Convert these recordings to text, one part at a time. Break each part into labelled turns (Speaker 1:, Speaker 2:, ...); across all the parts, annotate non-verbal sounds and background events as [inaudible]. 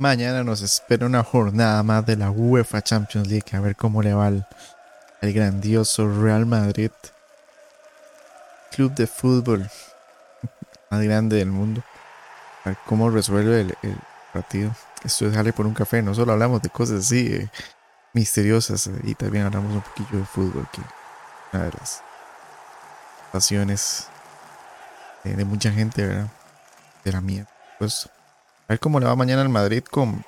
Speaker 1: Mañana nos espera una jornada más de la UEFA Champions League. A ver cómo le va al, grandioso Real Madrid. Club de fútbol [laughs] más grande del mundo. A ver cómo resuelve el, partido. Esto es Jale por un café. No solo hablamos de cosas así eh, misteriosas. Eh, y también hablamos un poquillo de fútbol. Que una de las pasiones eh, de mucha gente, ¿verdad? De la mía. Pues a ver cómo le va mañana al Madrid con,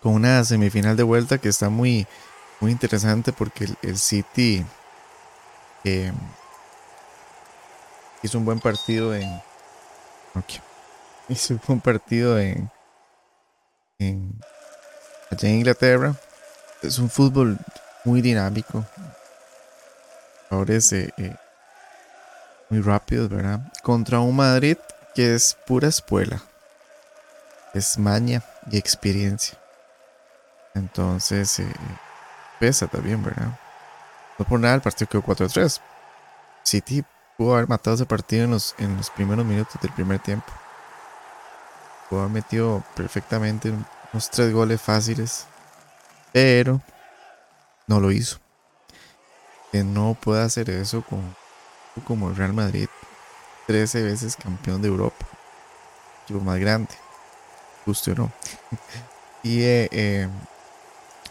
Speaker 1: con una semifinal de vuelta que está muy, muy interesante porque el, City eh, hizo un buen partido en. [laughs] hizo un buen partido en. allá en Inglaterra. Es un fútbol muy dinámico. Ahora es eh, eh, muy rápido, ¿verdad? Contra un Madrid que es pura espuela es maña y experiencia. Entonces, eh, pesa también, ¿verdad? No por nada el partido quedó 4-3. City pudo haber matado ese partido en los, en los primeros minutos del primer tiempo. Pudo haber metido perfectamente unos tres goles fáciles. Pero no lo hizo. Que no puede hacer eso con, como el Real Madrid. 13 veces campeón de Europa. Equipo más grande guste o no. [laughs] y eh, eh,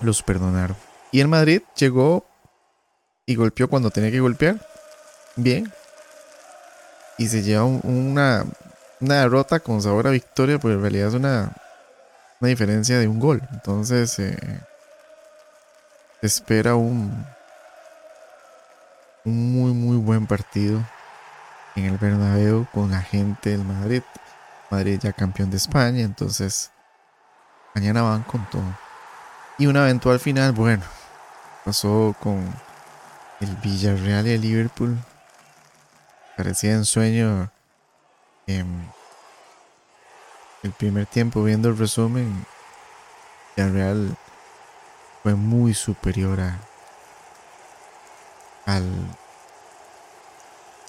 Speaker 1: los perdonaron. Y el Madrid llegó y golpeó cuando tenía que golpear. Bien. Y se lleva una, una derrota con sabor a victoria, porque en realidad es una, una diferencia de un gol. Entonces, eh, espera un, un muy, muy buen partido en el Bernabéu con la gente del Madrid. Madrid ya campeón de España, entonces mañana van con todo. Y una eventual final, bueno, pasó con el Villarreal y el Liverpool. Parecía en sueño em, el primer tiempo viendo el resumen. Villarreal fue muy superior a, al,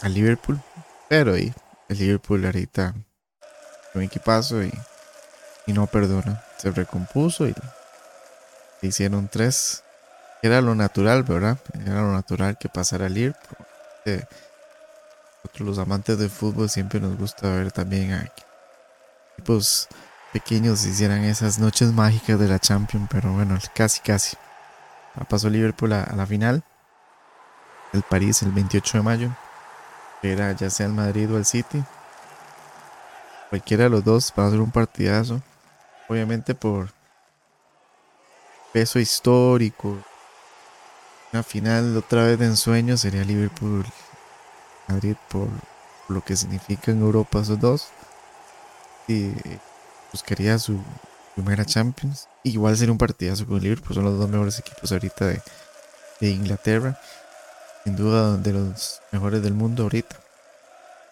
Speaker 1: al Liverpool. Pero ahí, el Liverpool ahorita un equipazo y, y no perdona. Se recompuso y le hicieron tres. Era lo natural, ¿verdad? Era lo natural que pasara al ir. Nosotros los amantes de fútbol siempre nos gusta ver también a equipos pequeños hicieran esas noches mágicas de la Champions, pero bueno, casi casi. Pasó Liverpool a, a la final. El París el 28 de mayo. Era ya sea el Madrid o el City. Cualquiera de los dos va a ser un partidazo. Obviamente por peso histórico. Una final otra vez de ensueño sería Liverpool Madrid por lo que significa en Europa esos dos. Y buscaría su primera Champions. Igual sería un partidazo con Liverpool. Son los dos mejores equipos ahorita de, de Inglaterra. Sin duda de los mejores del mundo ahorita.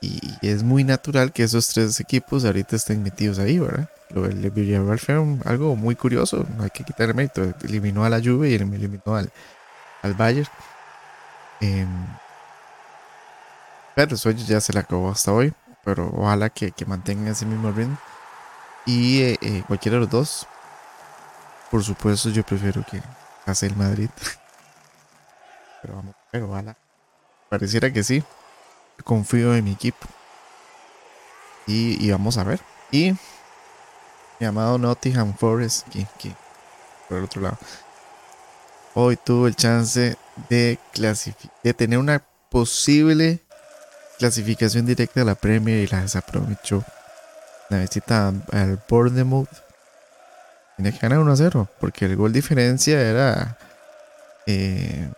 Speaker 1: Y es muy natural que esos tres equipos ahorita estén metidos ahí, ¿verdad? Lo del Villarreal fue algo muy curioso, no hay que quitarle mérito. Eliminó a la Juve y eliminó al, al Bayern. Eh, pero eso ya se le acabó hasta hoy. Pero ojalá que, que mantengan ese mismo ritmo. Y eh, eh, cualquiera de los dos, por supuesto, yo prefiero que pase el Madrid. [laughs] pero vamos, pero ojalá. Pareciera que sí confío en mi equipo. Y, vamos a ver. Y mi amado Nottingham Forest, por el otro lado, hoy tuvo el chance de, de tener una posible clasificación directa a la Premier y la desaprovechó. La visita al Bournemouth. Tenía que ganar 1 a 0, porque el gol diferencia era eh,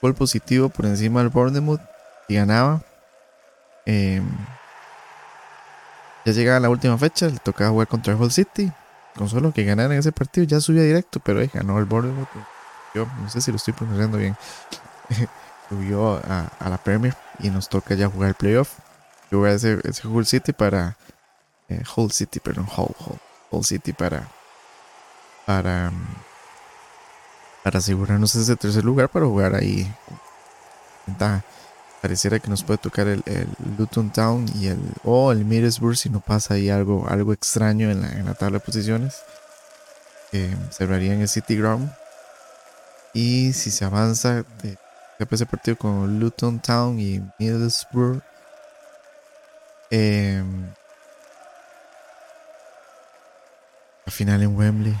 Speaker 1: gol positivo por encima del Bournemouth y ganaba Em, ya llegaba la última fecha, le tocaba jugar contra el Hull City. Con solo que en ese partido ya subía directo, pero eh, ganó el Bournemouth. Yo no sé si lo estoy pronunciando bien. [laughs] Subió a, la Premier y nos toca ya jugar el playoff. Yo voy a ese, ese Hull City para. Eh, Hull City, perdón, Hull, Hull, City para. Para. Para asegurarnos ese tercer lugar para jugar ahí. Pareciera que nos puede tocar el, Luton Town y el o el Middlesbrough si no pasa ahí algo, algo extraño en la, en la tabla de posiciones. Eh, cerraría en el City Ground. Y si se avanza de, ese partido con Luton Town y Middlesbrough. Eh, final en Wembley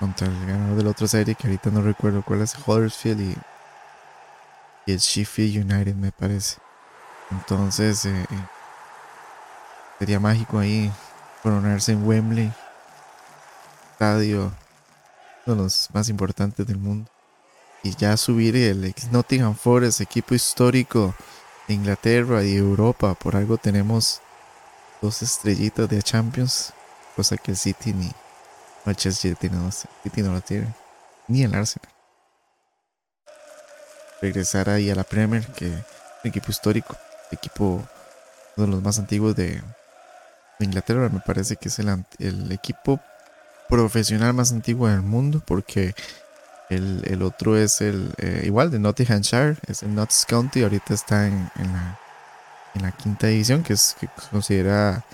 Speaker 1: contra el ganador de la otra serie que ahorita no recuerdo cuál es Huddersfield y, y el Sheffield United me parece entonces eh, eh, sería mágico ahí coronarse en Wembley estadio uno de los más importantes del mundo y ya subir el Nottingham Forest equipo histórico de Inglaterra y Europa por algo tenemos dos estrellitas de Champions cosa que el City ni Manchester City no, City no la tiene. Ni el Arsenal. Regresar ahí a la Premier, que es un equipo histórico, equipo uno de los más antiguos de, Inglaterra. Me parece que es el, equipo profesional más antiguo del mundo, porque el, otro es el eh, igual de Nottinghamshire, es el Notts County. Ahorita está en, la, en la quinta edición, que es que se considera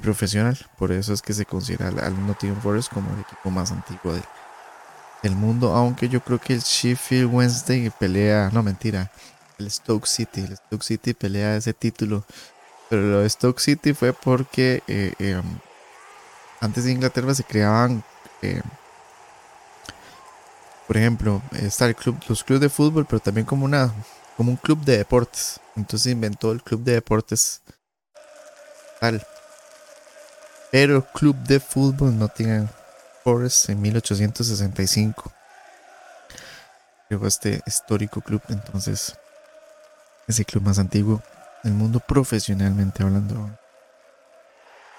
Speaker 1: profesional Por eso es que se considera al Nottingham Forest como el equipo más antiguo del, mundo. Aunque yo creo que el Sheffield Wednesday pelea, no mentira, el Stoke City. El Stoke City pelea ese título. Pero lo de Stoke City fue porque eh, eh, antes de Inglaterra se creaban, eh, por ejemplo, está el club, los clubes de fútbol, pero también como una, como un club de deportes. Entonces inventó el club de deportes tal pero el Club de Fútbol Nottingham Forest en 1865. Llegó este histórico club, entonces es el club más antiguo del mundo profesionalmente hablando.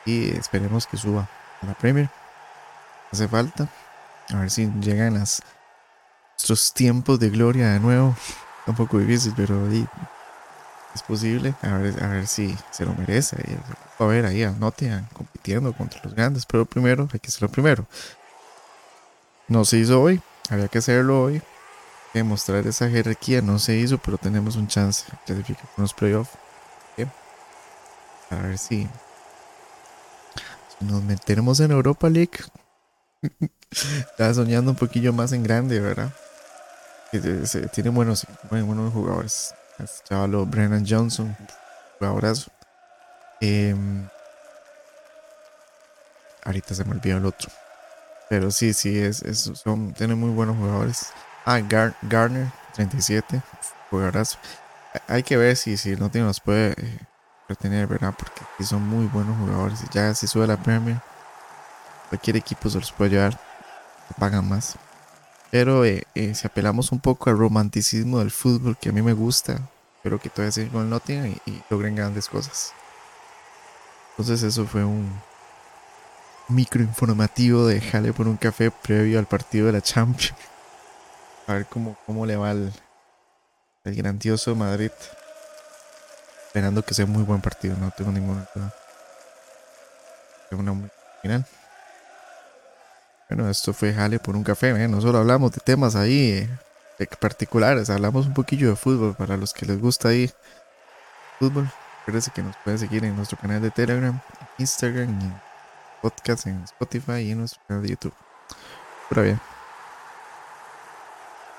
Speaker 1: Y esperemos que suba a la Premier. Hace falta. A ver si llegan las, nuestros tiempos de gloria de nuevo. Un poco difícil, pero ahí es posible. A ver, a ver si se lo merece. A ver ahí a Nottingham compitiendo contra los grandes. Pero primero hay que hacerlo primero. No se hizo hoy. Había que hacerlo hoy. Demostrar esa jerarquía no se hizo, pero tenemos un chance. Clasificar con los playoffs. A ver si, nos metemos en Europa League. [laughs] Estaba soñando un poquillo más en grande, ¿verdad? Tiene buenos, buenos jugadores. Este Brennan Johnson, jugadorazo. Eh, ahorita se me olvidó el otro. Pero sí, sí, es, son, tiene muy buenos jugadores. Ah, Garner, 37, jugadorazo. Hay que ver si, si no tiene los puede eh, retener, ¿verdad? Porque son muy buenos jugadores. Ya si sube la Premier, cualquier equipo se los puede llevar, pagan más. Pero eh, eh, si apelamos un poco al romanticismo del fútbol que a mí me gusta, espero que todavía sigan con el Nottingham y, logren grandes cosas. Entonces eso fue un microinformativo de Jale por un café previo al partido de la Champions. A ver cómo, cómo le va el, el grandioso Madrid. Esperando que sea un muy buen partido, no tengo ninguna duda. Una muy final. Bueno, esto fue Jale por un café, ¿eh? no solo hablamos de temas ahí eh, particulares, hablamos un poquillo de fútbol para los que les gusta ahí fútbol. Recuerden que nos pueden seguir en nuestro canal de Telegram, Instagram, y podcast en Spotify y en nuestro canal de YouTube. Pura bien.